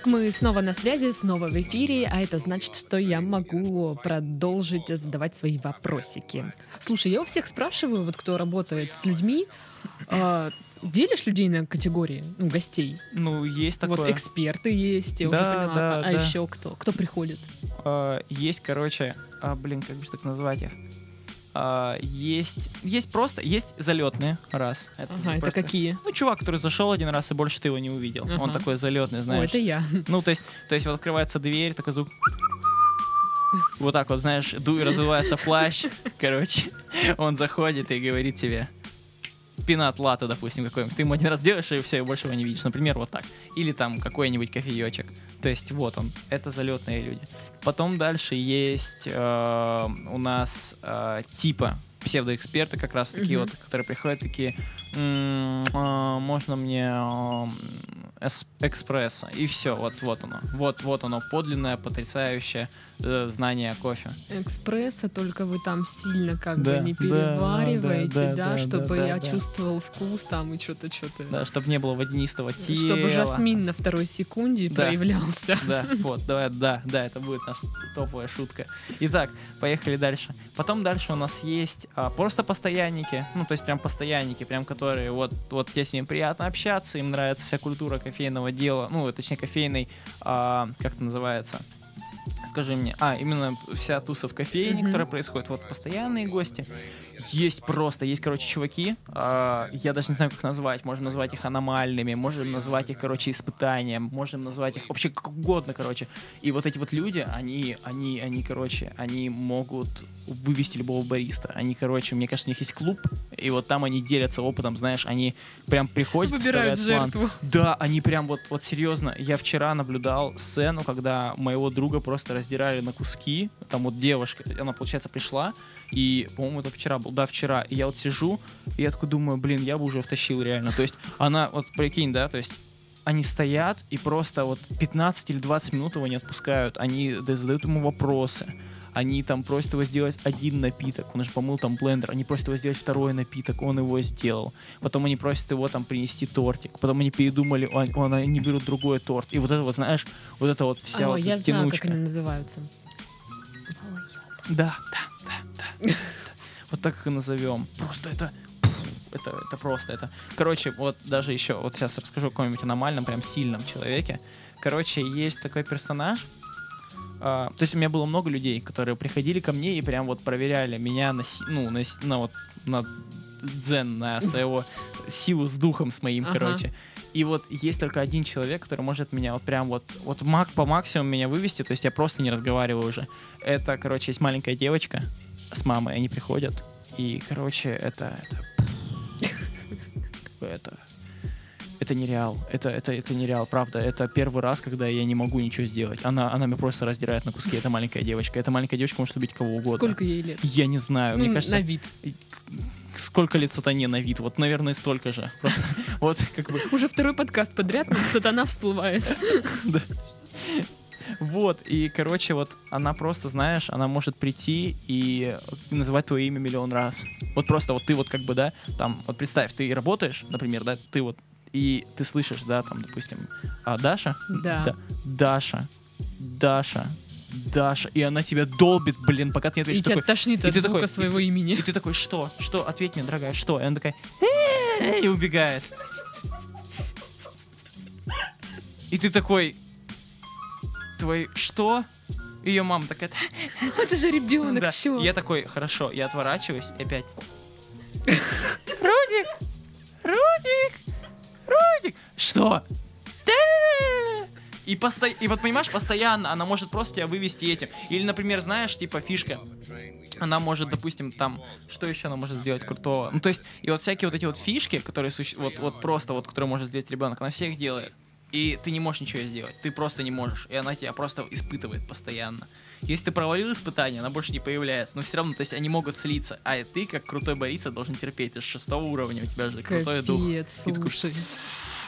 Итак, мы снова на связи, снова в эфире, а это значит, что я могу продолжить задавать свои вопросики. Слушай, я у всех спрашиваю, вот кто работает с людьми, э, делишь людей на категории, ну, гостей? Ну, есть такое. Вот эксперты есть, я уже Да, поняла. да, а да. еще кто? Кто приходит? А, есть, короче, а, блин, как бы так назвать их? А, есть, есть просто, есть залетные, раз. Это Ага, это просто- какие? Ну, чувак, который зашел один раз и больше ты его не увидел. Он Ага. такой залетный, О, знаешь. это я. Ну, то есть, то есть вот открывается дверь, такой звук. Вот так вот, знаешь, ду и развивается плащ. Короче, он заходит и говорит тебе пинат латте, допустим, какой-нибудь. Ты ему один раз делаешь, и все, и больше его не видишь. Например, вот так. Или там какой-нибудь кофеечек. То есть вот он. Это залетные люди. Потом дальше есть э, у нас э, типа псевдоэксперты, как раз такие Мгм. вот, которые приходят такие, «М, а, можно мне ам, эс- экспресса. И все, вот, вот оно. Вот, вот оно, подлинное, потрясающее э, знание кофе. Экспресса, только вы там сильно как Да, бы не перевариваете, да, да, да, да, чтобы да, я да. чувствовал вкус там и что-то, что-то. Да, чтобы не было водянистого тела. Чтобы жасмин на второй секунде Да. проявлялся. Да, вот, давай, да, да, это будет наша топовая шутка. Итак, поехали дальше. Потом дальше у нас есть а, просто постоянники, ну, то есть прям постоянники, прям которые вот, вот тебе с ними приятно общаться, им нравится вся культура кофейного дела, ну, точнее, кофейной, а, как это называется? Скажи мне, а, именно вся туса в кофейне, Мгм. которая происходит, вот постоянные гости. Есть просто, есть, короче, чуваки, а, я даже не знаю, как назвать, можем назвать их аномальными, можем назвать их, короче, испытанием, можем назвать их вообще как угодно, короче. И вот эти вот люди, они, они, они, короче, они могут вывести любого бариста. Они, короче, мне кажется, у них есть клуб, и вот там они делятся опытом, знаешь, они прям приходят, Выбирают вставляют план. жертву. Да, они прям вот, вот серьезно. Я вчера наблюдал сцену, когда моего друга просто раздирали на куски. Там вот девушка, она, получается, пришла, и, по-моему, это вчера был, да, вчера. И я вот сижу, и я такой думаю, блин, я бы уже втащил реально. То есть она, вот прикинь, да, то есть они стоят и просто вот 15 или 20 минут его не отпускают. Они да, задают ему вопросы. Они там просят его сделать один напиток, он же помыл там блендер, они просят его сделать второй напиток, он его сделал. Потом они просят его там принести тортик, потом они передумали, он, он- они берут другой торт. И вот это вот, знаешь, вот это вот вся О, вот я знаю, тянучка. как они называются. Да, да, да, да, да. Вот так их и назовем. Просто это... Это, это просто, это... Короче, вот даже еще, вот сейчас расскажу о каком-нибудь аномальном, прям сильном человеке. Короче, есть такой персонаж, а, то есть у меня было много людей, которые приходили ко мне и прям вот проверяли меня на, ну, на, на вот, на дзен, на своего силу с духом с моим, Ага. короче. И вот есть только один человек, который может меня вот прям вот, вот мак по максимуму меня вывести, то есть я просто не разговариваю уже. Это, короче, есть маленькая девочка с мамой, они приходят, и, короче, это... Это... это это нереал. Это, это, это нереал, правда. Это первый раз, когда я не могу ничего сделать. Она, она меня просто раздирает на куски. Это маленькая девочка. Эта маленькая девочка может любить кого угодно. Сколько ей лет? Я не знаю. Ну, Мне кажется, на вид. сколько лет сатане на вид? Вот, наверное, столько же. Просто вот как бы Уже второй подкаст подряд, сатана всплывает. Вот, и, короче, вот она просто, знаешь, она может прийти и называть твое имя миллион раз. Вот просто вот ты вот как бы, да, там, вот представь, ты работаешь, например, да, ты вот, и ты слышишь, да, там, допустим, а, Даша? Да. Даша, Даша, Даша, и она тебя долбит, блин, пока ты не И ответишь, тебя такой, тошнит и от ты звука такой- своего и имени. и ты такой, что? Что? Ответь мне, дорогая, что? И она такая, и убегает. И ты такой, твой, что? Ее мама такая, Это же ребенок, да. И Я такой, хорошо, я отворачиваюсь и опять. Рудик! Рудик! Рудик! Что? И, посто... и вот понимаешь, постоянно она может просто тебя вывести этим. Или, например, знаешь, типа фишка. Она может, допустим, там, что еще она может сделать крутого? Ну, то есть, и вот всякие вот эти вот фишки, которые суще- вот, вот просто вот, которые может сделать ребенок, она всех делает. И ты не можешь ничего сделать. Ты просто не можешь. И она тебя просто испытывает постоянно. Если ты провалил испытание, она больше не появляется. Но все равно, то есть они могут слиться. А ты, как крутой бариста, должен терпеть. Ты с шестого уровня, у тебя же крутой дух. Капец, И такой, слушай.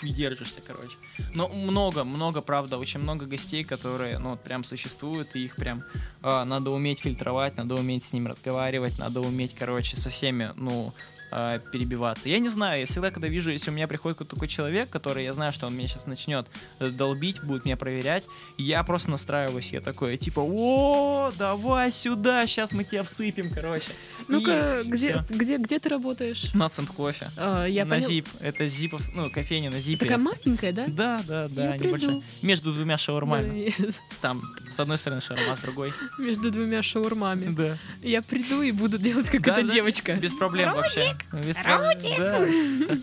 и держишься, короче. Но много, много, правда, очень много гостей, которые, ну, вот прям существуют, и их прям а, надо уметь фильтровать, надо уметь с ним разговаривать, надо уметь, короче, со всеми, ну, а, перебиваться. Я не знаю, я всегда, когда вижу, если у меня приходит какой-то такой человек, который я знаю, что он меня сейчас начнет э, долбить, будет меня проверять, я просто настраиваюсь, я такой, типа, о, давай сюда, сейчас мы тебя всыпем, короче. Ну-ка, где, где, где ты работаешь? На цент кофе. А, я на понял- Зип. Это Зипов, ну, кофейня на Зипе. Такая маленькая, да? Да, да, да, Я приду. небольшая. Между двумя шаурмами. Да, Там, с одной стороны шаурма, с другой. Между двумя шаурмами. Да. Я приду и буду делать, как Да, эта да, девочка. Без проблем вообще. Проблем. Да.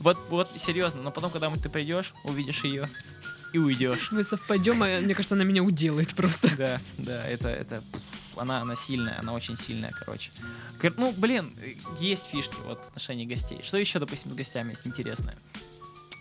Вот, вот, серьезно, но потом, когда ты придешь, увидишь ее и уйдешь. Мы совпадем, а мне кажется, она меня уделает просто. Да, да, это, это, она, она сильная, она очень сильная, короче. Кор- Ну, блин, есть фишки вот в отношении гостей. Что еще, допустим, с гостями есть интересное?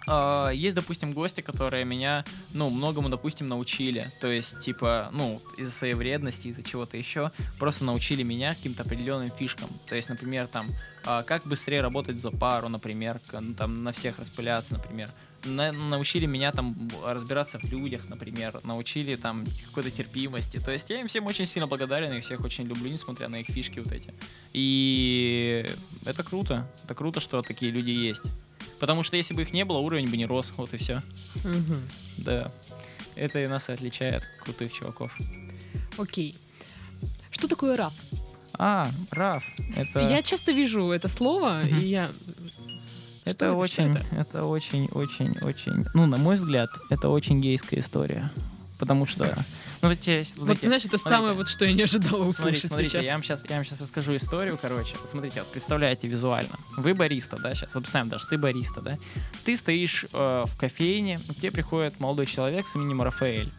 А, Есть, допустим, гости, которые меня, ну, многому, допустим, научили. То есть, типа, ну, из-за своей вредности, из-за чего-то еще, просто научили меня каким-то определенным фишкам. То есть, например, там, а, как быстрее работать за пару, например, ну, там, на всех распыляться, например. На- научили меня там разбираться в людях, например, научили там какой-то терпимости. То есть я им всем очень сильно благодарен, и всех очень люблю, несмотря на их фишки вот эти. И это круто. Это круто, что такие люди есть. Потому что если бы их не было, уровень бы не рос. Вот и все. Мгм. Да. Это и нас и отличает крутых чуваков. Окей. Что такое раф? А, Раф. Это, Я часто вижу это слово, Мгм. и я... это Что очень, это? это очень, очень, очень, ну, на мой взгляд, это очень гейская история. Потому что, ну, вот, те- Вот, смотрите, знаешь, это смотрите. самое вот, что я не ожидала услышать Смотрите, смотрите, сейчас. я вам сейчас, я вам сейчас расскажу историю, короче. Вот смотрите, вот представляете визуально. Вы бариста, да, сейчас. Вот представим даже, ты бариста, да. Ты стоишь э, в кофейне, к тебе приходит молодой человек с именем Рафаэль.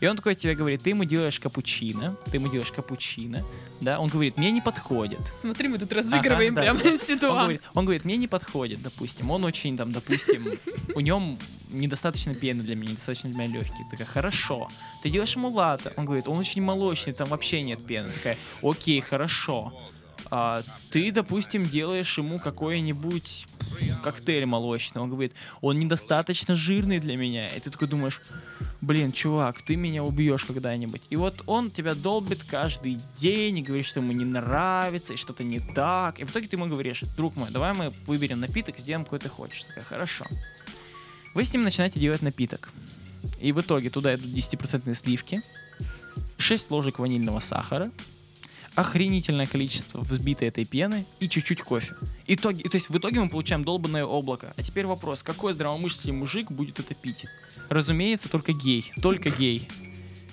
И он такой тебе говорит, ты ему делаешь капучино, ты ему делаешь капучино, да, он говорит, мне не подходит. Смотри, мы тут разыгрываем Ага, да, прямо да. Он ситуацию. говорит, он говорит, мне не подходит, допустим. Он очень там, допустим, у нем недостаточно пены для меня, недостаточно для меня легкий. Такая, хорошо. Ты делаешь ему латте. Он говорит, он очень молочный, там вообще нет пены. Такая, окей, хорошо. А, ты, допустим, делаешь ему какой-нибудь коктейль молочный. Он говорит, он недостаточно жирный для меня. И ты такой думаешь, блин, чувак, ты меня убьешь когда-нибудь. И вот он тебя долбит каждый день и говорит, что ему не нравится, и что-то не так. И в итоге ты ему говоришь, друг мой, давай мы выберем напиток, сделаем какой ты хочешь. Такая, хорошо. Вы с ним начинаете делать напиток. И в итоге туда идут 10% сливки, 6 ложек ванильного сахара, охренительное количество взбитой этой пены и чуть-чуть кофе. Итоги, то есть в итоге мы получаем долбанное облако. А теперь вопрос, какой здравомыслящий мужик будет это пить? Разумеется, только гей. Только гей.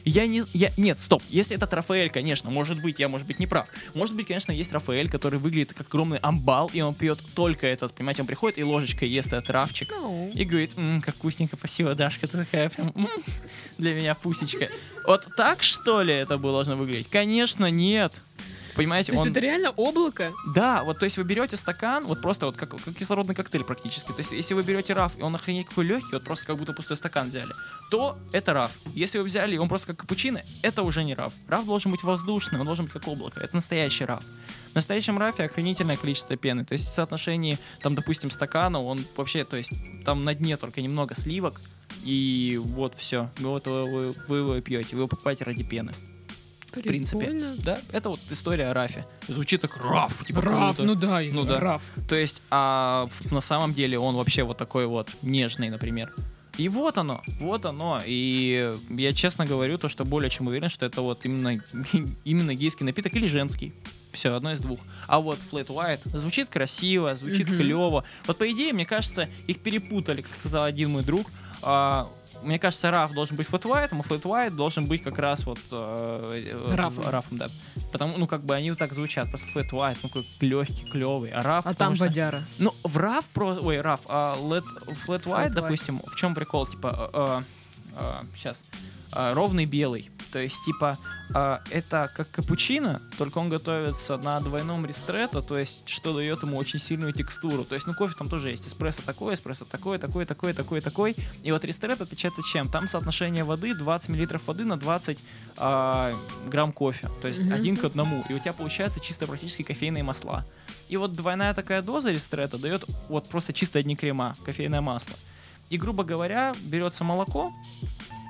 Я не... Я, нет, стоп. Если это Рафаэль, конечно, может быть, я, может быть, не прав. Может быть, конечно, есть Рафаэль, который выглядит как огромный амбал, и он пьет только этот, понимаете, он приходит и ложечкой ест этот рафчик. Ну, И говорит, «М, как вкусненько, спасибо, Дашка, ты такая прям м, для меня пусечка. Вот так, что ли, это было должно выглядеть? Конечно, нет. Понимаете, То есть он... это реально облако? Да, вот то есть вы берете стакан, вот просто вот как, как кислородный коктейль практически. То есть если вы берете раф, и он охренеть какой легкий, вот просто как будто пустой стакан взяли, то это раф. Если вы взяли, и он просто как капучино, это уже не раф. Раф должен быть воздушный, он должен быть как облако. Это настоящий раф. В настоящем рафе охренительное количество пены. То есть в соотношении, там, допустим, стакана, он вообще, то есть там на дне только немного сливок, и вот все. Вот вы, вы, вы его пьете, вы его покупаете ради пены. В принципе. Прикольно. Да, это вот история о рафе. Звучит как раф, типа Раф, круто. ну да, Ну да. Раф. То есть, а на самом деле он вообще вот такой вот нежный, например. И вот оно, вот оно. И я честно говорю, то, что более чем уверен, что это вот именно, именно гейский напиток или женский. Все, одно из двух. А вот Flat White звучит красиво, звучит Мгм. клево. Вот по идее, мне кажется, их перепутали, как сказал один мой друг. А, мне кажется, Раф должен быть Flat White, а Flat White должен быть как раз вот э, э, Рафом. Рафом, да. Потому, ну, как бы они вот так звучат, просто Flat White, ну, какой легкий, клевый. А Раф, А там что- водяра. ну, в RAV про... Ой, RAV, а White, White. допустим, в чем прикол? Типа, сейчас, ровный белый. То есть, типа, а, это как капучино, только он готовится на двойном ристретто, то есть, что дает ему очень сильную текстуру. То есть, ну, кофе там тоже есть. Эспрессо такой, эспрессо такой, такой, такой, такой, такой. И вот ристретто отличается чем? Там соотношение воды 20 мл воды на 20 а, грамм кофе. То есть, Мгм. один к одному. И у тебя получается чисто практически кофейные масла. И вот двойная такая доза ристрета дает вот просто чисто одни крема, кофейное масло. И, грубо говоря, берется молоко,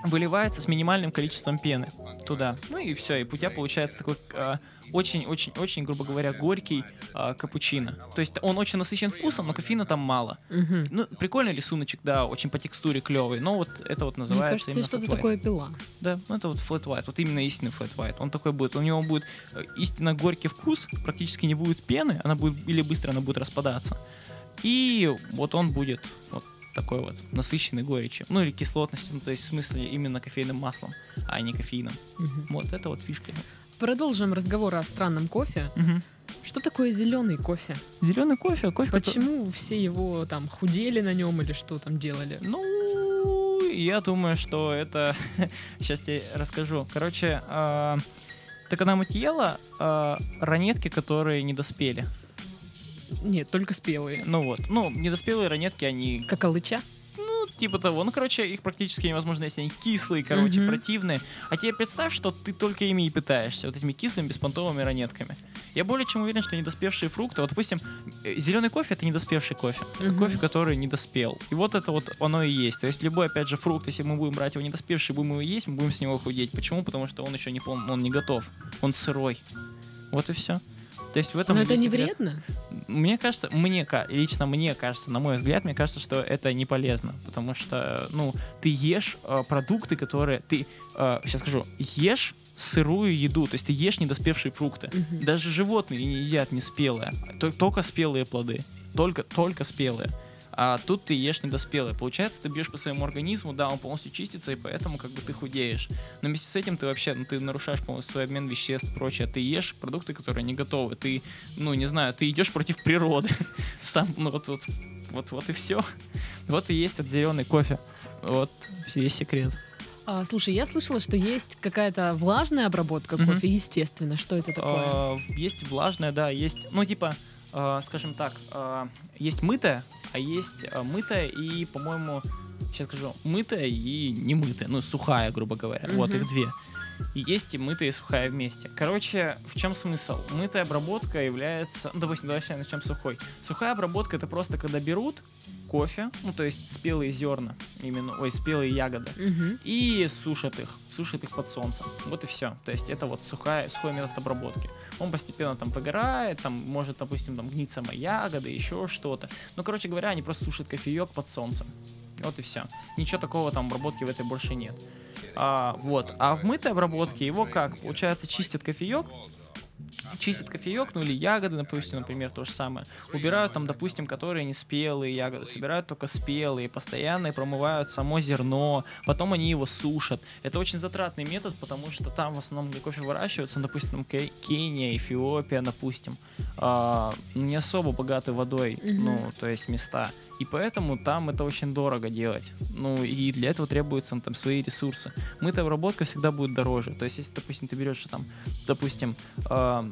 выливается с минимальным количеством пены туда. Ну и все, и у тебя получается такой а, очень-очень-очень, грубо говоря, горький а, капучино. То есть он очень насыщен вкусом, но кофеина там мало. Мгм. Ну, прикольный рисуночек, да, очень по текстуре клевый, но вот это вот Мне называется кажется, я именно что-то такое пила. Да, ну это вот flat white, вот именно истинный flat white. Он такой будет, у него будет э, истинно горький вкус, практически не будет пены, она будет, или быстро она будет распадаться. И вот он будет вот такой вот насыщенный горечью. Ну или кислотностью, ну, то есть в смысле именно кофейным маслом, а не кофеином. Мгм. Вот это вот фишка. Продолжим разговор о странном кофе. Что такое зеленый кофе? Зеленый кофе, кофе. который- Почему все его там худели на нем или что там делали? Ну, я думаю, что это... Сейчас тебе расскажу. Короче, а, ты когда мутьела, а, ранетки, которые не доспели. Нет, только спелые. Ну вот. Ну, недоспелые ранетки, они, Как алыча? ну, типа того. Ну, короче, их практически невозможно, если они кислые, короче, Мгм. противные. А тебе представь, что ты только ими и питаешься, вот этими кислыми беспонтовыми ранетками. Я более чем уверен, что недоспевшие фрукты, вот, допустим, зеленый кофе это недоспевший кофе. Это Мгм. кофе, который не доспел. И вот это вот оно и есть. То есть любой, опять же, фрукт, если мы будем брать его недоспевший, будем его есть, мы будем с него худеть. Почему? Потому что он еще не пол, он не готов. Он сырой. Вот и все. То есть в этом Но это не секрет. вредно? Мне кажется, мне лично мне кажется, на мой взгляд, мне кажется, что это не полезно, потому что, ну, ты ешь э, продукты, которые ты, сейчас скажу, ешь сырую еду, то есть ты ешь недоспевшие фрукты. Даже животные не едят не спелые, то- только спелые плоды, только только спелые. А тут ты ешь недоспелые. Получается, ты бьешь по своему организму, да, он полностью чистится, и поэтому как бы ты худеешь. Но вместе с этим ты вообще, ну, ты нарушаешь полностью свой обмен веществ и прочее. Ты ешь продукты, которые не готовы. Ты, ну, не знаю, ты идешь против природы. Сам, ну, вот, вот, вот, вот и все. Вот и есть этот зеленый кофе. Вот весь секрет. А, слушай, я слышала, что есть какая-то влажная обработка Мгм. кофе, естественно. Что это такое? А, есть влажная, да, есть, ну, типа, а, скажем так, а, есть мытая, а есть а, мытая и, по-моему, сейчас скажу, мытая и не мытая, ну, сухая, грубо говоря. Вот, Мгм. их две. И есть и мытая, и сухая вместе. Короче, в чем смысл? Мытая обработка является... Ну, допустим, давай сейчас начнем с сухой. Сухая обработка — это просто когда берут кофе, ну, то есть спелые зерна, именно, ой, спелые ягоды, Мгм. и сушат их, сушат их под солнцем. Вот и все. То есть это вот сухая, сухой метод обработки. Он постепенно там выгорает, там может, допустим, там гнить сама ягода, еще что-то. Ну, короче говоря, они просто сушат кофеек под солнцем. Вот и все. Ничего такого там обработки в этой больше нет. А, вот. А в мытой обработке его как? Получается, чистят кофеек, чистят кофеек, ну или ягоды, допустим, например, то же самое. Убирают там, допустим, которые не спелые ягоды, собирают только спелые, постоянно и промывают само зерно, потом они его сушат. Это очень затратный метод, потому что там в основном, где кофе выращивается, ну, допустим, Кения, Эфиопия, допустим, а, не особо богаты водой, ну, то есть места. И поэтому там это очень дорого делать. Ну, и для этого требуются там свои ресурсы. Мытая обработка всегда будет дороже. То есть, если, допустим, ты берешь там, допустим, а,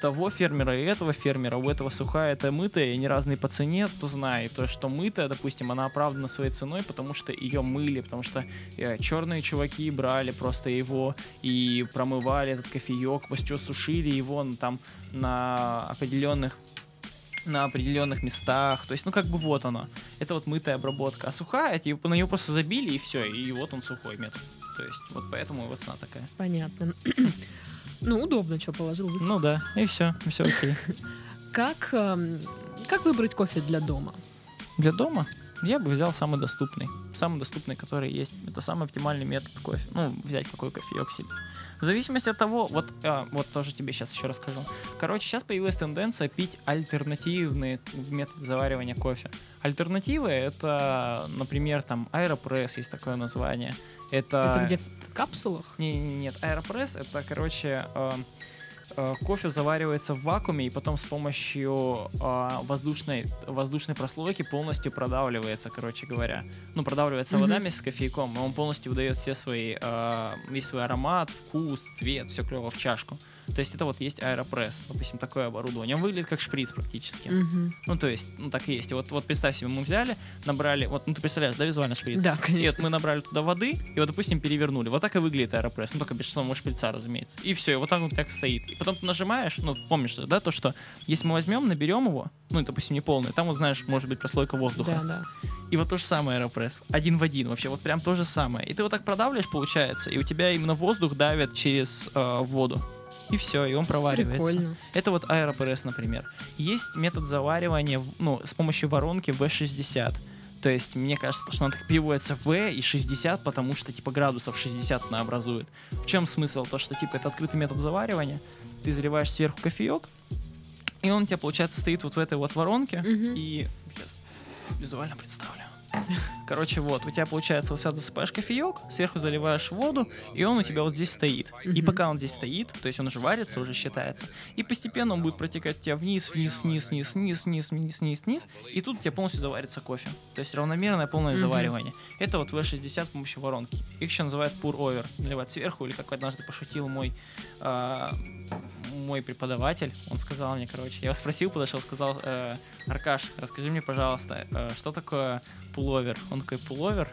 того фермера и этого фермера, у этого сухая, это мытая, и они разные по цене, то знай, то, что мытая, допустим, она оправдана своей ценой, потому что ее мыли, потому что э, черные чуваки брали просто его и промывали этот кофеек, после сушили его ну, там на определенных на определенных местах. То есть, ну как бы вот оно. Это вот мытая обработка. А сухая, типа, на нее просто забили и все. И вот он сухой метод. То есть, вот поэтому его цена такая. Понятно. Ну, удобно, что положил, высох. Ну да, и все, все окей. Как, эм, как выбрать кофе для дома? Для дома я бы взял самый доступный. Самый доступный, который есть. Это самый оптимальный метод кофе. Ну, взять какой кофеек себе. В зависимости от того, вот, а, вот тоже тебе сейчас еще расскажу. Короче, сейчас появилась тенденция пить альтернативные методы заваривания кофе. Альтернативы это, например, там Аэропресс есть такое название. Это, Это где в капсулах? не, не, нет, Аэропресс это, короче, э, кофе заваривается в вакууме и потом с помощью э, воздушной, воздушной прослойки полностью продавливается, короче говоря. Ну, продавливается Мгм. вода вместе с кофейком, и он полностью выдает все свои, э, весь свой аромат, вкус, цвет, все клево в чашку. То есть это вот есть аэропресс, допустим, такое оборудование. Он выглядит как шприц практически. Мгм. Ну, то есть, ну, так и есть. И вот, вот представь себе, мы взяли, набрали, вот, ну, ты представляешь, да, визуально шприц? Да, И вот конечно. мы набрали туда воды, и вот, допустим, перевернули. Вот так и выглядит аэропресс. Ну, только без самого шприца, разумеется. И все, и вот так вот так стоит. потом ты нажимаешь, ну, помнишь, да, то, что если мы возьмем, наберем его, ну, допустим, не полный, там вот, знаешь, может быть прослойка воздуха. Да, да. И вот то же самое аэропресс. Один в один вообще, вот прям то же самое. И ты вот так продавливаешь, получается, и у тебя именно воздух давит через э, воду. И все, и он проваривается. Прикольно. Это вот аэропресс, например. Есть метод заваривания ну, с помощью воронки V60. То есть, мне кажется, что она так переводится V и 60, потому что, типа, градусов 60 она образует. В чем смысл? То, что, типа, это открытый метод заваривания. Ты заливаешь сверху кофеек, и он у тебя, получается, стоит вот в этой вот воронке. Мгм. И сейчас визуально представлю. Короче, вот, у тебя получается, вот сюда засыпаешь кофеек, сверху заливаешь воду, и он у тебя вот здесь стоит. И пока он здесь стоит, то есть он уже варится, уже считается, и постепенно он будет протекать у тебя вниз, вниз, вниз, вниз, вниз, вниз, вниз, вниз, вниз, и тут у тебя полностью заварится кофе. То есть равномерное полное заваривание. Это вот V60 с помощью воронки. Их еще называют pour over, наливать сверху, или как однажды пошутил мой а, мой преподаватель, он сказал мне, короче, я его спросил, подошел, сказал, э, Аркаш, расскажи мне, пожалуйста, э, что такое пуловер? Он такой, пуловер?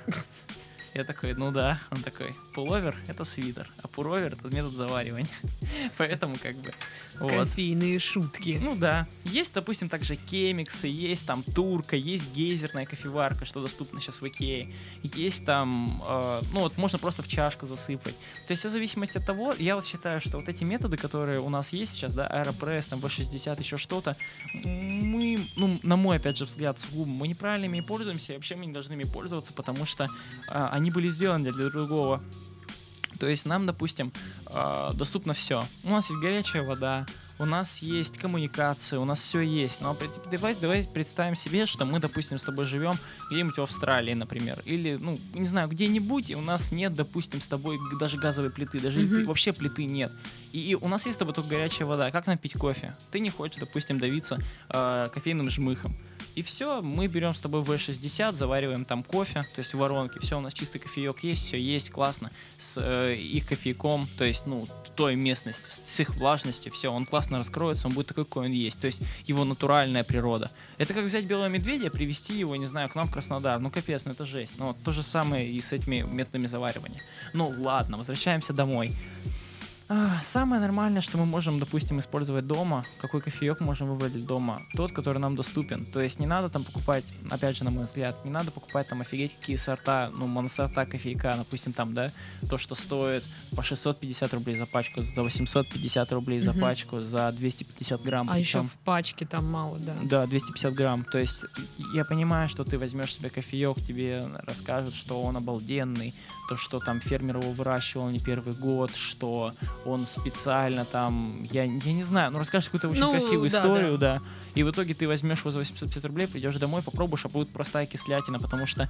Я такой, ну да. Он такой, пуловер — это свитер, а пуровер — это метод заваривания. Поэтому как бы, вот. Кофейные шутки. Ну да. Есть, допустим, также кемиксы, есть там турка, есть гейзерная кофеварка, что доступно сейчас в Икее. Есть там, э, ну вот можно просто в чашку засыпать. То есть в зависимости от того, я вот считаю, что вот эти методы, которые у нас есть сейчас, да, Аэропресс, там V60, еще что-то, мы, ну, на мой, опять же, взгляд, сугубо, мы неправильно ими пользуемся, и вообще мы не должны ими пользоваться, потому что а, они были сделаны для другого. То есть нам, допустим, э, доступно все. У нас есть горячая вода, у нас есть коммуникация, у нас все есть. Но при- давай, давай представим себе, что мы, допустим, с тобой живем где-нибудь в Австралии, например, или, ну, не знаю, где-нибудь, и у нас нет, допустим, с тобой даже газовой плиты, даже плиты- вообще плиты нет. И, и у нас есть с тобой только горячая вода. Как нам пить кофе? Ты не хочешь, допустим, давиться э, кофейным жмыхом. И все, мы берем с тобой V60, завариваем там кофе, то есть в воронке, все, у нас чистый кофеек есть, все есть, классно, с э, их кофейком, то есть, ну, той местности, с, с их влажностью, все, он классно раскроется, он будет такой, какой он есть, то есть его натуральная природа. Это как взять белого медведя, привести его, не знаю, к нам в Краснодар, ну капец, ну это жесть. Ну вот то же самое и с этими методами заваривания. Ну ладно, возвращаемся домой. Самое нормальное, что мы можем, допустим, использовать дома, какой кофеек можем выбрать дома, тот, который нам доступен. То есть не надо там покупать, опять же, на мой взгляд, не надо покупать там офигеть какие сорта, ну, моносорта кофейка, допустим, там, да, то, что стоит по 650 рублей за пачку, за 850 рублей за Мгм. пачку, за 250 грамм. А еще причем- в пачке там мало, да. да, 250 грамм. То есть я понимаю, что ты возьмешь себе кофеек, тебе расскажут, что он обалденный, то, что там фермер его выращивал не первый год, что он специально там, я, я не знаю, ну расскажешь какую-то очень Ну, красивую да, историю, да. И в итоге ты возьмешь его за 850 рублей, придешь домой, попробуешь, а будет простая кислятина, потому что э,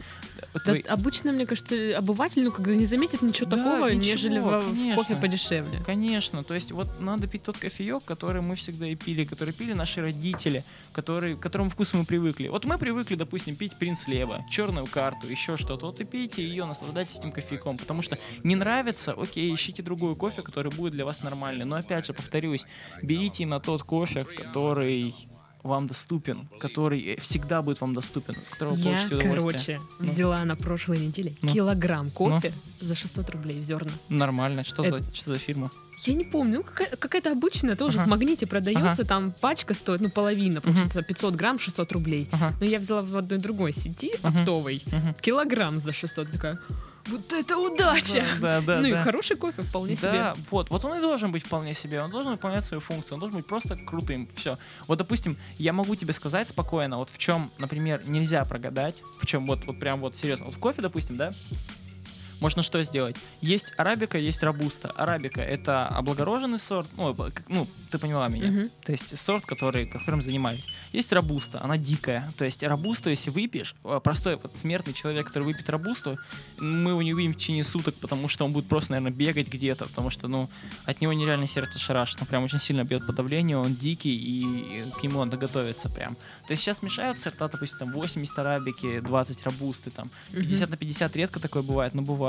Да твои- обычно, мне кажется, обыватель, ну, когда не заметит ничего Да, такого, ничего, нежели во- в конечно. кофе подешевле. Конечно, то есть вот надо пить тот кофеек, который мы всегда и пили, который пили наши родители, который, к которому вкусу мы привыкли. Вот мы привыкли, допустим, пить принц Лева, черную карту, еще что-то. Вот и пейте ее, наслаждайтесь этим кофейком, потому что не нравится, окей, ищите другой кофе, который будет для вас нормальный. Но опять же, повторюсь, берите на тот кофе, который вам доступен, который э, всегда будет вам доступен, с которого вы Я, получите удовольствие. короче, Ну. взяла на прошлой неделе Ну. килограмм кофе за 600 рублей в зерна. Нормально. Что, Это- за, что за фирма? Я не помню, ну, какая- какая-то обычная, тоже Ага. в магните продается, там пачка стоит, ну, половина, получается, 500 грамм, 600 рублей. Ага. Но я взяла в одной другой сети, Мгм. оптовой, Мгм. килограмм за 600. Такая, вот это удача! Да, да, ну да. и хороший кофе вполне Да, себе. вот, вот он и должен быть вполне себе, он должен выполнять свою функцию, он должен быть просто крутым, все. Вот, допустим, я могу тебе сказать спокойно, вот в чем, например, нельзя прогадать, в чем вот, вот прям вот серьезно, вот в кофе, допустим, да, можно что сделать? Есть арабика, есть рабуста. Арабика — это облагороженный сорт, ну, ну ты поняла меня. Мгм. То есть сорт, который, которым занимались. Есть рабуста, она дикая. То есть рабусту, если выпьешь, э, простой вот смертный человек, который выпьет рабусту, мы его не увидим в течение суток, потому что он будет просто, наверное, бегать где-то, потому что, ну, от него нереально сердце шарашит. Он прям очень сильно бьет по давлению, он дикий, и к нему надо готовиться прям. То есть сейчас мешают сорта, допустим, там 80 арабики, 20 рабусты, там, Мгм. 50 на 50 редко такое бывает, но бывает.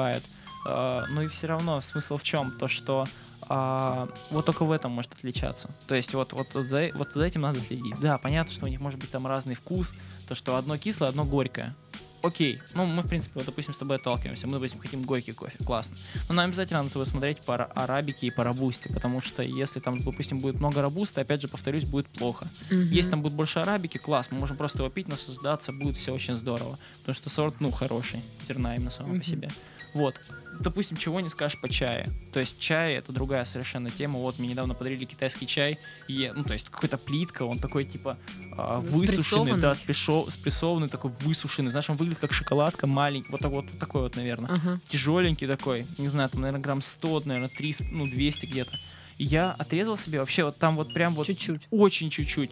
А, но и все равно смысл в чем? То, что а, вот только в этом может отличаться. То есть вот, вот, вот за, вот за этим надо следить. Да, понятно, что у них может быть там разный вкус, то, что одно кислое, одно горькое. окей, ну мы, в принципе, вот, допустим, с тобой отталкиваемся, мы, допустим, хотим горький кофе, классно. Но нам обязательно надо смотреть по ара- арабике и по робусте, потому что если там, допустим, будет много робуста, опять же, повторюсь, будет плохо. Мгм. Если там будет больше арабики, класс, мы можем просто его пить, наслаждаться, будет все очень здорово. Потому что сорт, ну, хороший, зерна именно само Мгм. по себе. Вот. Допустим, чего не скажешь по чаю. То есть чай это другая совершенно тема. Вот мне недавно подарили китайский чай. И, ну, то есть какой-то плитка, он такой типа а, высушенный, да, спрессо- спрессованный, такой высушенный. Знаешь, он выглядит как шоколадка маленький. Вот, вот, вот такой вот, наверное Ага. тяжеленький такой, не знаю, там, наверное, грамм 100, наверное, 300, ну, 200 где-то. И я отрезал себе вообще вот там вот прям вот Чуть-чуть. очень чуть-чуть.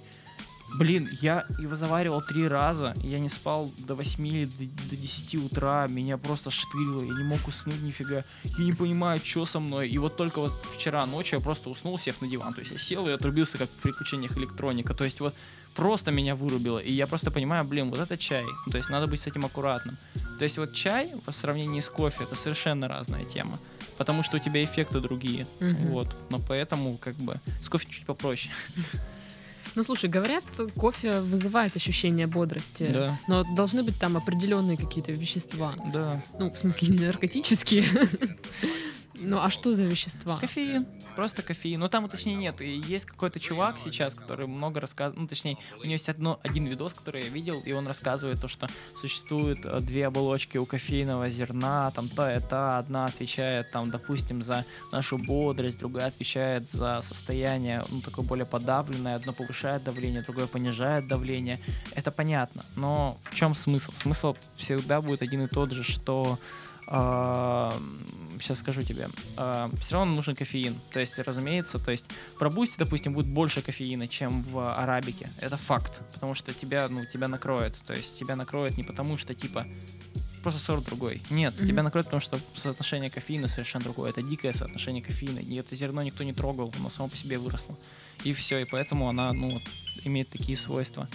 Блин, я его заваривал три раза, я не спал до 8 или до, до 10 утра, меня просто штырило, я не мог уснуть нифига, я не понимаю, что со мной. И вот только вот вчера ночью я просто уснул, сев на диван, то есть я сел и отрубился, как в приключениях электроника, то есть вот просто меня вырубило, и я просто понимаю, блин, вот это чай, Ну, то есть надо быть с этим аккуратным. То есть вот чай в сравнении с кофе это совершенно разная тема, потому что у тебя эффекты другие, Мгм. вот, но поэтому как бы с кофе чуть попроще. Ну, слушай, говорят, кофе вызывает ощущение бодрости. Да. Но должны быть там определенные какие-то вещества. Да. Ну, в смысле, не наркотические. Ну, а что за вещества? Кофеин, просто кофеин. Но там, точнее, нет. И есть какой-то чувак сейчас, который много рассказывает, ну, точнее, у него есть одно, один видос, который я видел, и он рассказывает то, что существует э, две оболочки у кофейного зерна, там та и та, одна отвечает, там, допустим, за нашу бодрость, другая отвечает за состояние, ну, такое более подавленное, одно повышает давление, другое понижает давление. Это понятно, но в чем смысл? Смысл всегда будет один и тот же, что сейчас скажу тебе, все равно нужен кофеин. То есть, разумеется, то есть в робусте, допустим, будет больше кофеина, чем в арабике. Это факт, потому что тебя, ну, тебя накроет. То есть тебя накроет не потому, что типа просто сорт другой. Нет, Мгм. тебя накроет, потому что соотношение кофеина совершенно другое. Это дикое соотношение кофеина. И это зерно никто не трогал, оно само по себе выросло. И все, и поэтому она, ну, вот, имеет такие свойства.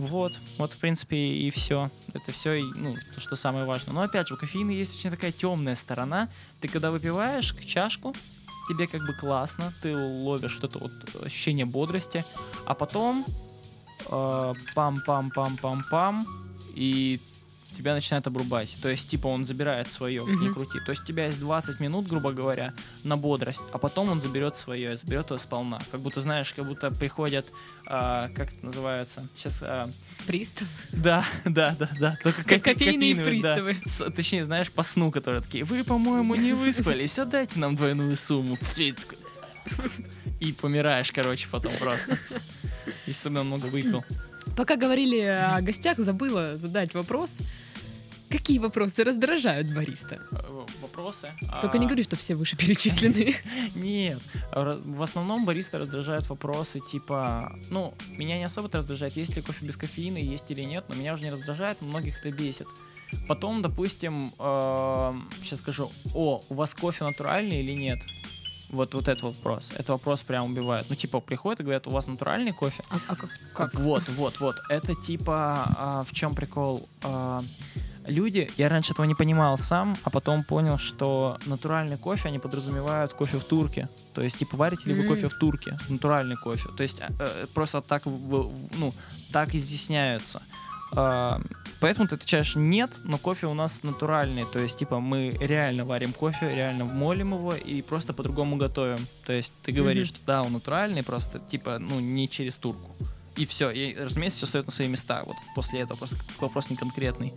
Вот, вот, в принципе, и все. Это все, ну, то, что самое важное. Но опять же, у кофеина есть очень такая темная сторона. Ты когда выпиваешь чашку, тебе как бы классно, ты ловишь вот это вот ощущение бодрости, а потом э, пам-пам-пам-пам-пам, и тебя начинает обрубать. То есть, типа, он забирает свое, ни Мгм. крути. То есть, у тебя есть 20 минут, грубо говоря, на бодрость, а потом он заберет свое, заберет его сполна. Как будто, знаешь, как будто приходят, а, как это называется, сейчас... Пристав? да, да, да, да. Только Как кофе- кофейные кофеиновые, да. приставы. С- точнее, знаешь, по сну, которые такие, вы, по-моему, не выспались, отдайте нам двойную сумму. И помираешь, короче, потом просто. Если особенно много выпил. Пока говорили о гостях, забыла задать вопрос. Какие вопросы раздражают бариста? Э, Вопросы? Только не А, говори, что все вышеперечисленные. Нет. В основном бариста раздражают вопросы типа... Ну, меня не особо это раздражает, есть ли кофе без кофеина, есть или нет, но меня уже не раздражает, но многих это бесит. Потом, допустим, сейчас скажу, о, у вас кофе натуральный или нет? Вот, вот этот вопрос. Это вопрос прям убивает. Ну, типа, приходят и говорят, у вас натуральный кофе? А, а как? как? Вот, вот, вот. Это типа а, в чем прикол? А, люди, я раньше этого не понимал сам, а потом понял, что натуральный кофе они подразумевают кофе в турке. То есть, типа, варите ли вы кофе в турке? Натуральный кофе. То есть, э, э, просто так, ну, так изъясняются. Поэтому ты отвечаешь нет, но кофе у нас натуральный. То есть, типа, мы реально варим кофе, реально молим его и просто по-другому готовим. То есть, ты говоришь, Мгм. что да, он натуральный, просто, типа, ну, не через турку. И все. И, разумеется, все стоит на свои места. Вот после этого просто вопрос не конкретный.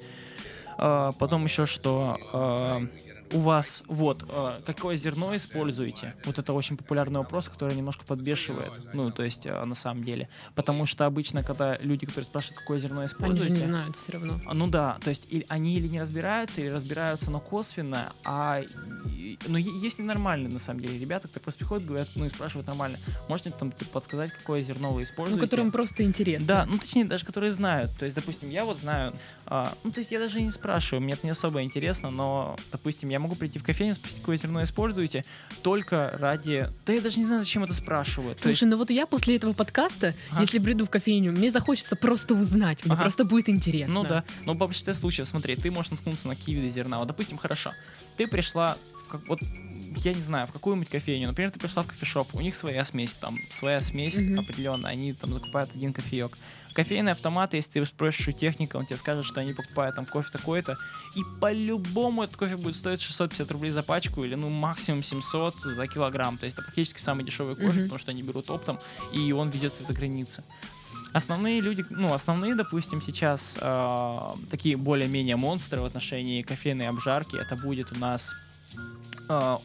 А, потом еще что а, у вас вот а, какое зерно используете? Вот это очень популярный вопрос, который немножко подбешивает. Ну, то есть а, на самом деле, потому что обычно, когда люди, которые спрашивают, какое зерно Они же используете, не знают все равно. а, Ну да, то есть и- они или не разбираются, или разбираются, но косвенно, а и- ну есть ненормальные на самом деле ребята, которые просто приходят, говорят, ну и спрашивают нормально, можете там типа, подсказать, какое зерно вы Ну, используете? которым просто интересно. Да, ну точнее, даже которые знают. То есть, допустим, я вот знаю, а, ну то есть я даже не спрашиваю, мне это не особо интересно, но, допустим, я могу прийти в кофейню, спросить, какое зерно используете, только ради... Да я даже не знаю, зачем это спрашивают. То есть- Слушай, ну вот я после этого подкаста, Ага. если приду в кофейню, мне захочется просто узнать, мне Ага. просто будет интересно. Ну да, но в большинстве случаев, смотри, ты можешь наткнуться на какие виды зерна. Вот, допустим, хорошо, ты пришла в как, вот я не знаю, в какую-нибудь кофейню. Например, ты пришла в кофешоп, у них своя смесь, там, своя смесь Мгм. определенная, они там закупают один кофеек. Кофейный автомат, если ты спросишь у техника, он тебе скажет, что они покупают там кофе такой-то, и по-любому этот кофе будет стоить 650 рублей за пачку или, ну, максимум 700 за килограмм. То есть это практически самый дешевый кофе, Мгм. потому что они берут оптом, и он ведется за границы. Основные люди, ну, основные, допустим, сейчас э, такие более-менее монстры в отношении кофейной обжарки, это будет у нас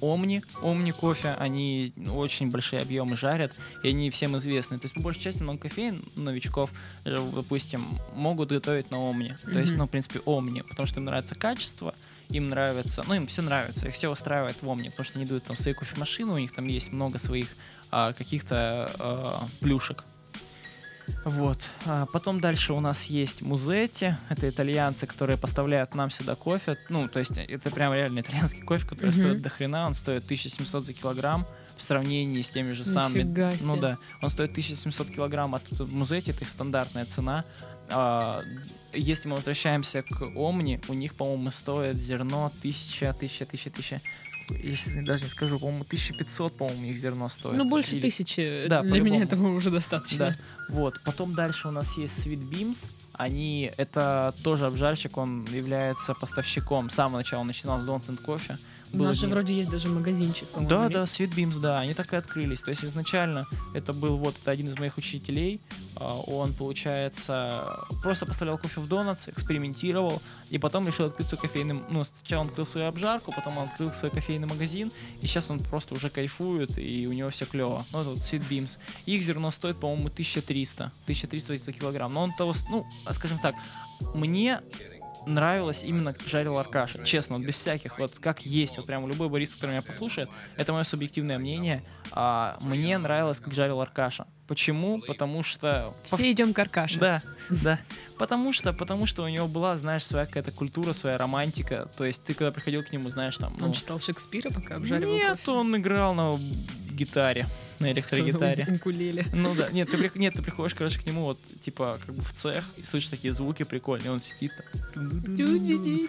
Омни, Омни кофе, они очень большие объемы жарят, и они всем известны. То есть, по большей части, много кофеин новичков, э, допустим, могут готовить на Омни. То есть, ну, в принципе, Омни, потому что им нравится качество, им нравится, ну, им все нравится, их все устраивает в Омни, потому что они дают там свои кофемашины, у них там есть много своих а, каких-то а, плюшек. Вот. А, Потом дальше у нас есть Музетти. Это итальянцы, которые поставляют нам сюда кофе. Ну, то есть это прям реально итальянский кофе, который Мгм. стоит до хрена. Он стоит 1700 за килограмм в сравнении с теми же самыми. Нифига Ну себе. да, он стоит 1700 килограмм, а тут Музетти это их стандартная цена. А, если мы возвращаемся к Омни, у них, по-моему, стоит зерно 1000, 1000, 1000, 1000. Сколько- Я сейчас даже не скажу, по-моему, 1500, по-моему, их зерно стоит. Ну, больше Или- тысячи. Да, Для меня этого уже достаточно. да. Вот. Потом дальше у нас есть Sweet Beams. Они, это тоже обжарщик, он является поставщиком. С самого начала он начинал с Don'ts Coffee. У нас же не- вроде есть даже магазинчик, по-моему. Да, нет? да, Sweet Beams, да, они так и открылись. То есть изначально это был вот это один из моих учителей. А, Он, получается, просто поставлял кофе в донатс, экспериментировал, и потом решил открыть свой кофейный... Ну, сначала он открыл свою обжарку, потом он открыл свой кофейный магазин, и сейчас он просто уже кайфует, и у него все клево. Ну, это вот Sweet Beams. Их зерно стоит, по-моему, 1300. 1300 за килограмм. Но он того, ну, а скажем так, мне нравилось именно как жарил Аркаша. Честно, вот без всяких, вот как есть, вот прям любой бариста, который меня послушает, это мое субъективное мнение. А, мне нравилось, как жарил Аркаша. Почему? Потому что... Все идем к Аркаше. Да, да. Потому что, потому что у него была, знаешь, своя какая-то культура, своя романтика. То есть ты когда приходил к нему, знаешь, там... Он ну, читал Шекспира, пока обжаривал Нет, кофе. он играл на гитаре, на электрогитаре. Укулеле. Ну да, нет, ты, при- нет, ты приходишь, короче, к нему вот, типа, как бы в цех, и слышишь такие звуки прикольные, он сидит там.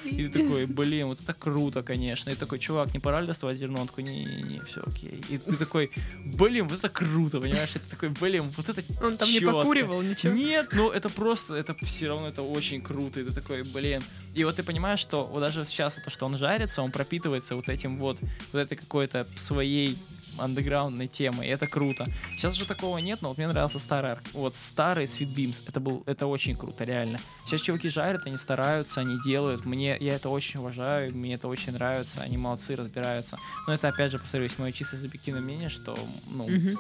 И ты такой, блин, вот это круто, конечно. И такой, чувак, не пора ли доставать зерно? Он такой, не-не-не, все окей. И ты такой, блин, вот это круто, понимаешь? И ты такой, блин, вот это Он там не чётко». покуривал, ничего. Нет, ну это просто, это все равно это очень круто. И ты такой, блин. И вот ты понимаешь, что вот даже сейчас то, что он жарится, он пропитывается вот этим вот, вот этой какой-то своей андеграундной темой, и это круто. Сейчас же такого нет, но вот мне нравился старый, арк- вот старый Sweet Beams, это был, это очень круто, реально. Сейчас чуваки жарят, они стараются, они делают, мне, я это очень уважаю, мне это очень нравится, они молодцы, разбираются. Но это, опять же, повторюсь, мое чисто субъективное мнение, что, ну, Мгм.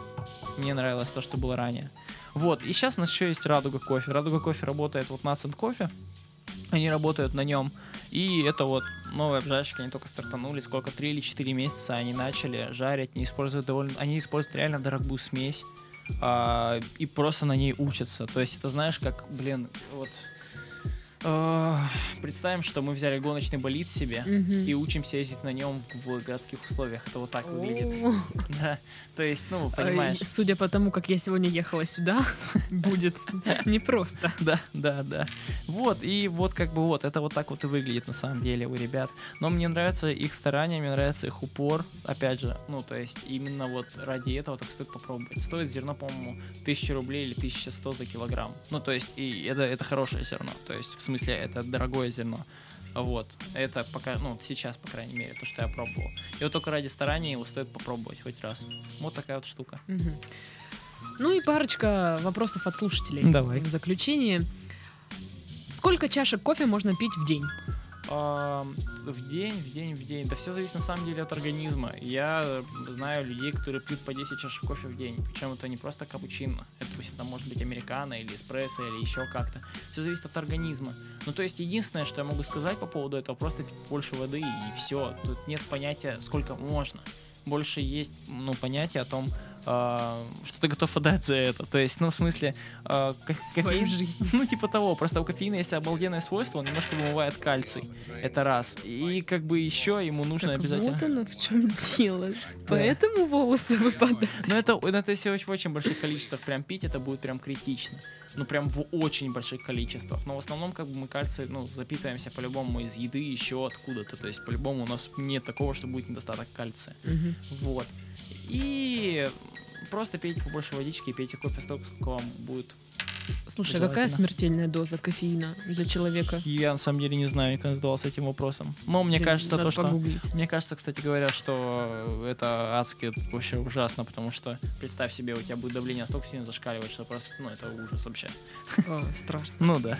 мне нравилось то, что было ранее. Вот, и сейчас у нас еще есть Радуга кофе. Радуга кофе работает вот на кофе. Они работают на нем. И это вот новые обжарщики, они только стартанули, сколько, 3 или 4 месяца они начали жарить, они используют довольно, они используют реально дорогую смесь, а, и просто на ней учатся. То есть это знаешь, как, блин, вот представим, что мы взяли гоночный болид себе Мгм. и учимся ездить на нем в городских условиях. Это вот так выглядит. О. Да. То есть, ну, понимаешь. Судя по тому, как я сегодня ехала сюда, будет непросто. Да, да, да. Вот, и вот как бы вот, это вот так вот и выглядит на самом деле у ребят. Но мне нравится их старания, мне нравится их упор. Опять же, ну, то есть именно вот ради этого так стоит попробовать. Стоит зерно, по-моему, 1000 рублей или 1100 за килограмм. Ну, то есть, и это, это хорошее зерно. То есть, в смысле, это дорогое зерно. Вот. Это пока, ну, сейчас, по крайней мере, то, что я пробовал. И вот только ради старания его стоит попробовать хоть раз. Вот такая вот штука. Ну и парочка вопросов от слушателей. Давай. В заключение. Сколько чашек кофе можно пить в день? В день, в день, в день. Да все зависит на самом деле от организма. Я знаю людей, которые пьют по 10 чашек кофе в день. Причем это не просто капучино. Это, допустим, там может быть американо или эспрессо или еще как-то. Все зависит от организма. Ну, то есть, единственное, что я могу сказать по поводу этого, просто пить больше воды и все. Тут нет понятия, сколько можно. Больше есть, ну, понятие о том, что ты готов отдать за это. То есть, ну, в смысле, а, Свою кофеин, жизнь. ну, типа того, просто у кофеина есть обалденное свойство, он немножко вымывает кальций. Это раз. И как бы еще ему нужно Так обязательно... вот оно в чем дело. Поэтому волосы выпадают. Но это, это если в очень больших количествах прям пить, это будет прям критично. Ну, прям в очень больших количествах. Но в основном, как бы мы кальций, ну, запитываемся по-любому из еды, еще откуда-то. То есть, по-любому у нас нет такого, что будет недостаток кальция. Мгм. Вот. И просто пейте побольше водички и пейте кофе столько, сколько вам будет. Слушай, а какая смертельная доза кофеина для человека? Я на самом деле не знаю, никогда не задавался этим вопросом. Но мне кажется, Надо то, что... погуглить. Мне кажется, кстати говоря, что это адски вообще ужасно, потому что представь себе, у тебя будет давление настолько сильно зашкаливать, что просто, ну, это ужас вообще. О, страшно. Ну да.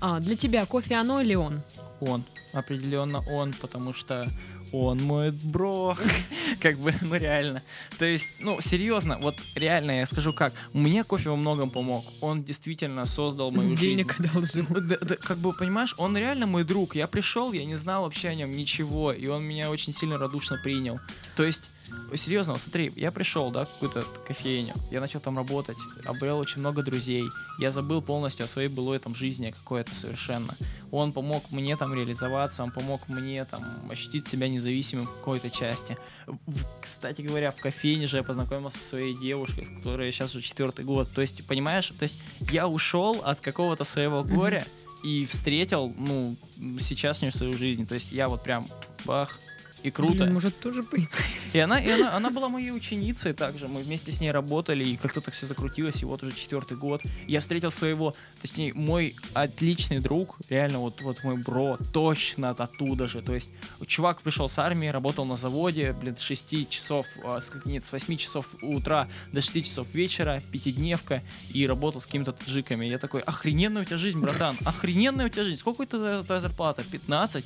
А, для тебя кофе оно или он? Он. Определенно он, потому что он мой бро. Как бы, ну реально. То есть, ну, серьезно, вот реально я скажу как. Мне кофе во многом помог. Он действительно создал мою жизнь. Денег одолжил. Ну, как бы, понимаешь, он реально мой друг. Я пришел, я не знал вообще о нем ничего, и он меня очень сильно радушно принял. То есть, серьезно, вот смотри, я пришел, да, в какую-то кофейню, я начал там работать, обрел очень много друзей, я забыл полностью о своей былой там жизни какой-то совершенно. Он помог мне там реализоваться, он помог мне там ощутить себя независимым в какой-то части. В- кстати говоря, в кофейне же я познакомился со своей девушкой, с которой я сейчас уже четвертый год. То есть, понимаешь, то есть я ушел от какого-то своего горя и встретил, ну, сейчас свою жизнь. То есть я вот прям бах, и круто. Блин, может тоже быть. И она, и она, она была моей ученицей также. Мы вместе с ней работали, и как-то так все закрутилось, и вот уже четвертый год. Я встретил своего, точнее, мой отличный друг, реально вот, вот мой бро, точно оттуда же. То есть чувак пришел с армии, работал на заводе, блин, с 6 часов, а, с, нет, с 8 часов утра до 6 часов вечера, пятидневка, и работал с какими-то таджиками. Я такой, охрененная у тебя жизнь, братан, охрененная у тебя жизнь. Сколько это твоя зарплата? 15?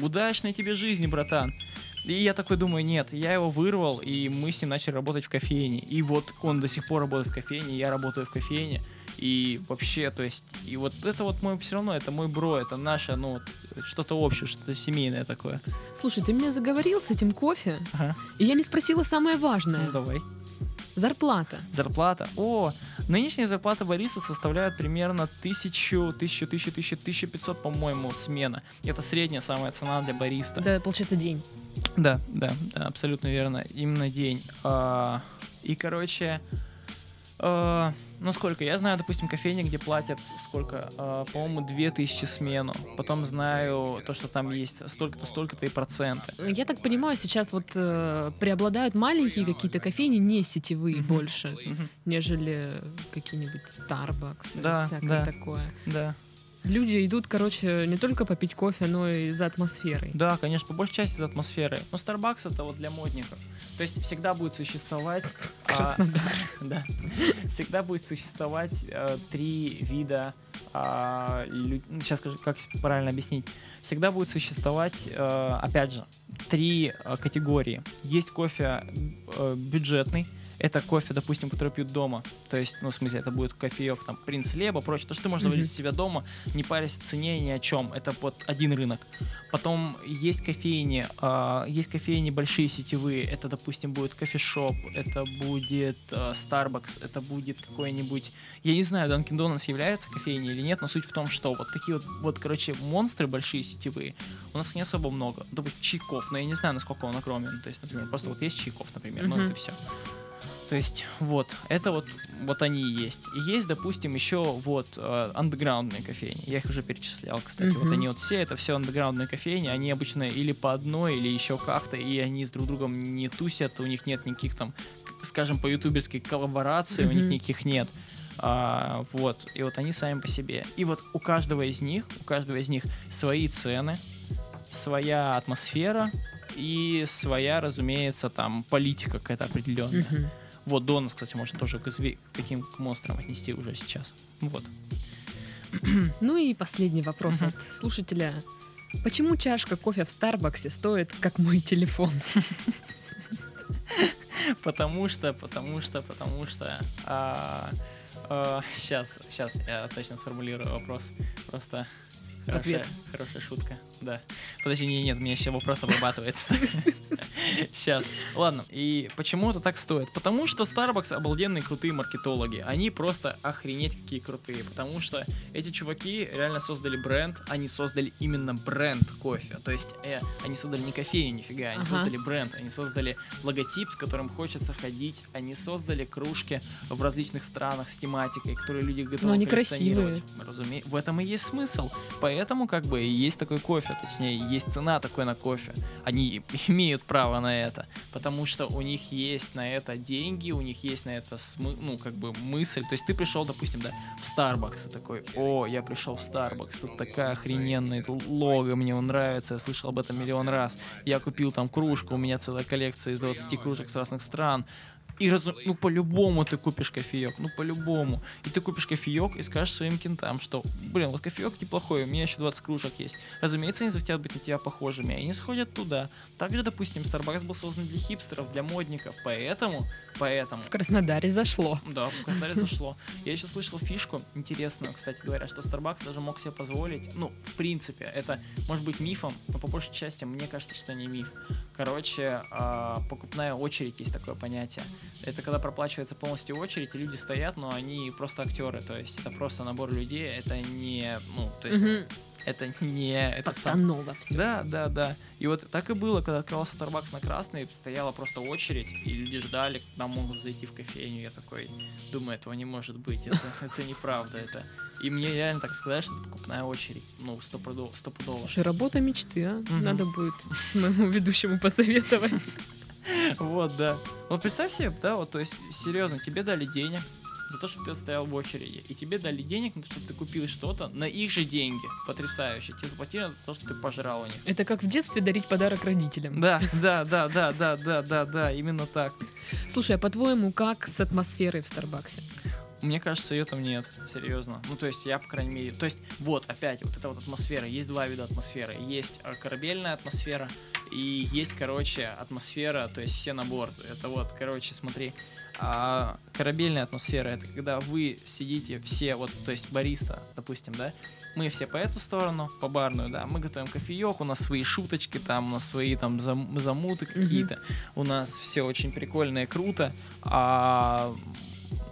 Удачной тебе жизни, братан. И я такой думаю, нет, я его вырвал, и мы с ним начали работать в кофейне. И вот он до сих пор работает в кофейне, я работаю в кофейне. И вообще, то есть, и вот это вот мой, все равно, это мой бро, это наше, ну, вот, что-то общее, что-то семейное такое. Слушай, ты меня заговорил с этим кофе, Ага. и я не спросила самое важное. Ну, давай. Зарплата. Зарплата. О, нынешняя зарплата бариста составляет примерно 1000, 1000, 1000, 1000, 1500, по-моему, смена. Это средняя самая цена для бариста. Да, получается день. Да, да, да, абсолютно верно. Именно день. А, и, короче, а, ну сколько? Я знаю, допустим, кофейни, где платят сколько? А, по-моему, 2000 смену. Потом знаю то, что там есть столько-то, столько-то и проценты. Я так понимаю, сейчас вот э, преобладают маленькие какие-то кофейни, не сетевые Мгм. больше, Мгм. нежели какие-нибудь Starbucks, Да, всякое да. такое. Да. Люди идут, короче, не только попить кофе, но и за атмосферой. Да, конечно, по большей части из атмосферы. Но Starbucks это вот для модников. То есть всегда будет существовать... а, Краснодар. Да. Всегда будет существовать э, три вида. сейчас скажу, как правильно объяснить. Всегда будет существовать, э, опять же, три э, категории. Есть кофе э, бюджетный. Это кофе, допустим, который пьют дома. То есть, ну, в смысле, это будет кофеек, там, принц Леба, прочее. То, что ты можешь заварить Мгм. себя дома, не парясь о цене ни о чем. Это вот один рынок. Потом есть кофейни, а, есть кофейни большие сетевые. Это, допустим, будет кофешоп, это будет а, Starbucks, это будет какой-нибудь... Я не знаю, Dunkin' Donuts является кофейней или нет, но суть в том, что вот такие вот, вот короче, монстры большие сетевые, у нас не особо много. Допустим, Чайков, но я не знаю, насколько он огромен. То есть, например, просто вот есть Чайков, например, ну Мгм. это все. То есть, вот, это вот, вот они и есть. И есть, допустим, еще вот э, андеграундные кофейни. Я их уже перечислял, кстати. Вот Мгм. они вот все, это все андеграундные кофейни. Они обычно или по одной, или еще как-то, и они с друг другом не тусят, у них нет никаких там, скажем, по ютуберской коллаборации, у них никаких нет. А, вот, и вот они сами по себе. И вот у каждого из них, у каждого из них свои цены, своя атмосфера и своя, разумеется, там политика какая-то определенная. Мгм. Вот Донос, кстати, можно тоже к, изве- к таким монстрам отнести уже сейчас. Вот. Ну и последний вопрос от слушателя. Почему чашка кофе в Старбаксе стоит, как мой телефон? Потому что, потому что, потому что... сейчас, сейчас я точно сформулирую вопрос. Просто хорошая, Ответ. хорошая шутка. Да. Подожди, не, нет, у меня еще вопрос обрабатывается. Сейчас. Ладно, и почему это так стоит? Потому что Starbucks обалденные крутые маркетологи. Они просто охренеть какие крутые. Потому что эти чуваки реально создали бренд. Они создали именно бренд кофе. То есть э, они создали не кофейню, нифига. Они Ага. создали бренд. Они создали логотип, с которым хочется ходить. Они создали кружки в различных странах с тематикой, которые люди готовы Но они коллекционировать. Разумеется, в этом и есть смысл. Поэтому как бы и есть такой кофе, точнее, есть цена такой на кофе. Они имеют право на это, потому что у них есть на это деньги, у них есть на это смы- ну как бы мысль. То есть ты пришел, допустим, да, в Starbucks и такой, о, я пришел в Starbucks, тут такая охрененная лого, мне он нравится, я слышал об этом миллион раз. Я купил там кружку, у меня целая коллекция из 20 кружек с разных стран. И разу... ну по-любому ты купишь кофеек, ну по-любому. И ты купишь кофеек и скажешь своим кентам, что, блин, вот кофеек неплохой, у меня еще 20 кружек есть. Разумеется, они захотят быть на тебя похожими, и они сходят туда. Также, допустим, Starbucks был создан для хипстеров, для модников, поэтому, поэтому В Краснодаре зашло. да, в Краснодаре зашло. Я еще слышал фишку интересную, кстати говоря, что Starbucks даже мог себе позволить, ну, в принципе, это может быть мифом, но по большей части мне кажется, что не миф. Короче, а, покупная очередь есть такое понятие. Это когда проплачивается полностью очередь, и люди стоят, но они просто актеры, то есть это просто набор людей, это не, ну, то есть Мгм. это не это сам Постанова все. да, да, да. И вот так и было, когда открывался Starbucks на Красной, стояла просто очередь, и люди ждали, когда могут зайти в кофейню. Я такой, думаю, этого не может быть, это, это неправда, это... И мне реально так сказать, что это покупная очередь, ну, стопудово. Слушай, работа мечты, а? Мгм. Надо будет с моему ведущему посоветовать. Вот, да. Вот представь себе, да, вот, то есть, серьезно, тебе дали денег за то, что ты стоял в очереди, и тебе дали денег на то, чтобы ты купил что-то на их же деньги. Потрясающе. Тебе заплатили за то, что ты пожрал у них. Это как в детстве дарить подарок родителям. Да, да, да, да, да, да, да, да, именно так. Слушай, а по-твоему, как с атмосферой в Старбаксе? Мне кажется, ее там нет, серьезно. Ну, то есть, я, по крайней мере... То есть, вот, опять, вот эта вот атмосфера. Есть два вида атмосферы. Есть э, корабельная атмосфера и есть, короче, атмосфера, то есть все на борт. Это вот, короче, смотри. А корабельная атмосфера это когда вы сидите все, вот, то есть бариста, допустим, да, мы все по эту сторону, по барную, да, мы готовим кофеек, у нас свои шуточки, там, у нас свои там зам- замуты какие-то, у нас все очень прикольно и круто, а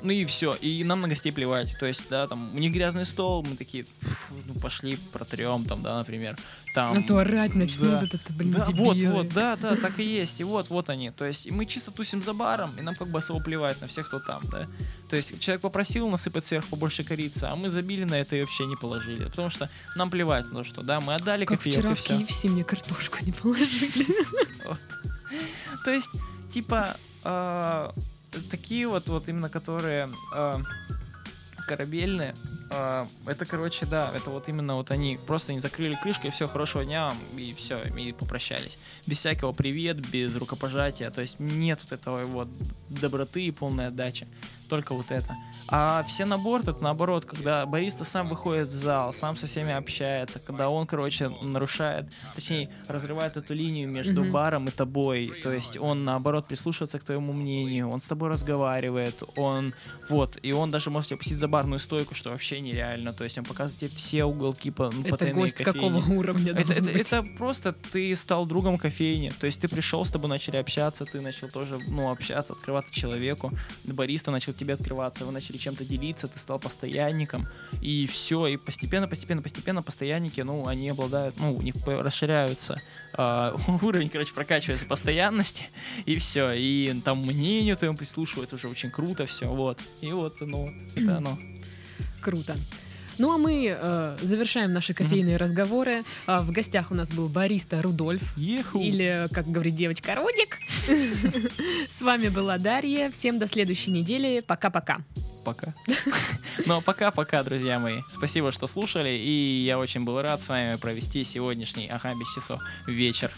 ну и все, и нам на гостей плевать. То есть, да, там, у них грязный стол, мы такие, «Фу, ну пошли протрем, там, да, например. Там, А то орать начнут, да. это, блин, да, вот, дебилы. вот, да, да, так и есть. И вот, вот они. То есть, и мы чисто тусим за баром, и нам как бы особо плевать на всех, кто там, да. То есть, человек попросил насыпать сверху побольше корицы, а мы забили на это и вообще не положили. Потому что нам плевать на то, что, да, мы отдали Как кофеек вчера и в все. KFC мне картошку не положили. То есть, типа, э, такие вот, вот именно которые э, корабельные, э, это, короче, да, это вот именно вот они просто не закрыли крышку, и все, хорошего дня и все, и попрощались. Без всякого привет, без рукопожатия, то есть нет вот этого вот доброты и полной отдачи. Только вот это. А все на борт, это наоборот, когда бариста сам выходит в зал, сам со всеми общается, когда он, короче, нарушает, точнее, разрывает эту линию между Мгм. баром и тобой. То есть он, наоборот, прислушивается к твоему мнению, он с тобой разговаривает, он, вот, и он даже может тебя пустить за барную стойку, что вообще нереально. То есть он показывает тебе все уголки по, ну, Это гость кофейни. какого уровня Это, это- быть? это просто ты стал другом кофейни. То есть ты пришел, с тобой начали общаться, ты начал тоже, ну, общаться, открываться человеку. Бариста начал тебе открываться, вы начали чем-то делиться, ты стал постоянником. И все, и постепенно, постепенно, постепенно постоянники, ну, они обладают, ну, у них расширяются а, уровень, короче, прокачивается постоянности, и все. И там мнению твоему прислушивается уже очень круто все, вот. И вот, ну, это оно. Круто. Ну а мы э, завершаем наши кофейные разговоры. А, в гостях у нас был бариста Рудольф. Еху! Или, как говорит девочка, Рудик. С вами была Дарья. Всем до следующей недели. Пока-пока. Пока. Ну а пока-пока, друзья мои. Спасибо, что слушали. И я очень был рад с вами провести сегодняшний, ага, без часов, вечер.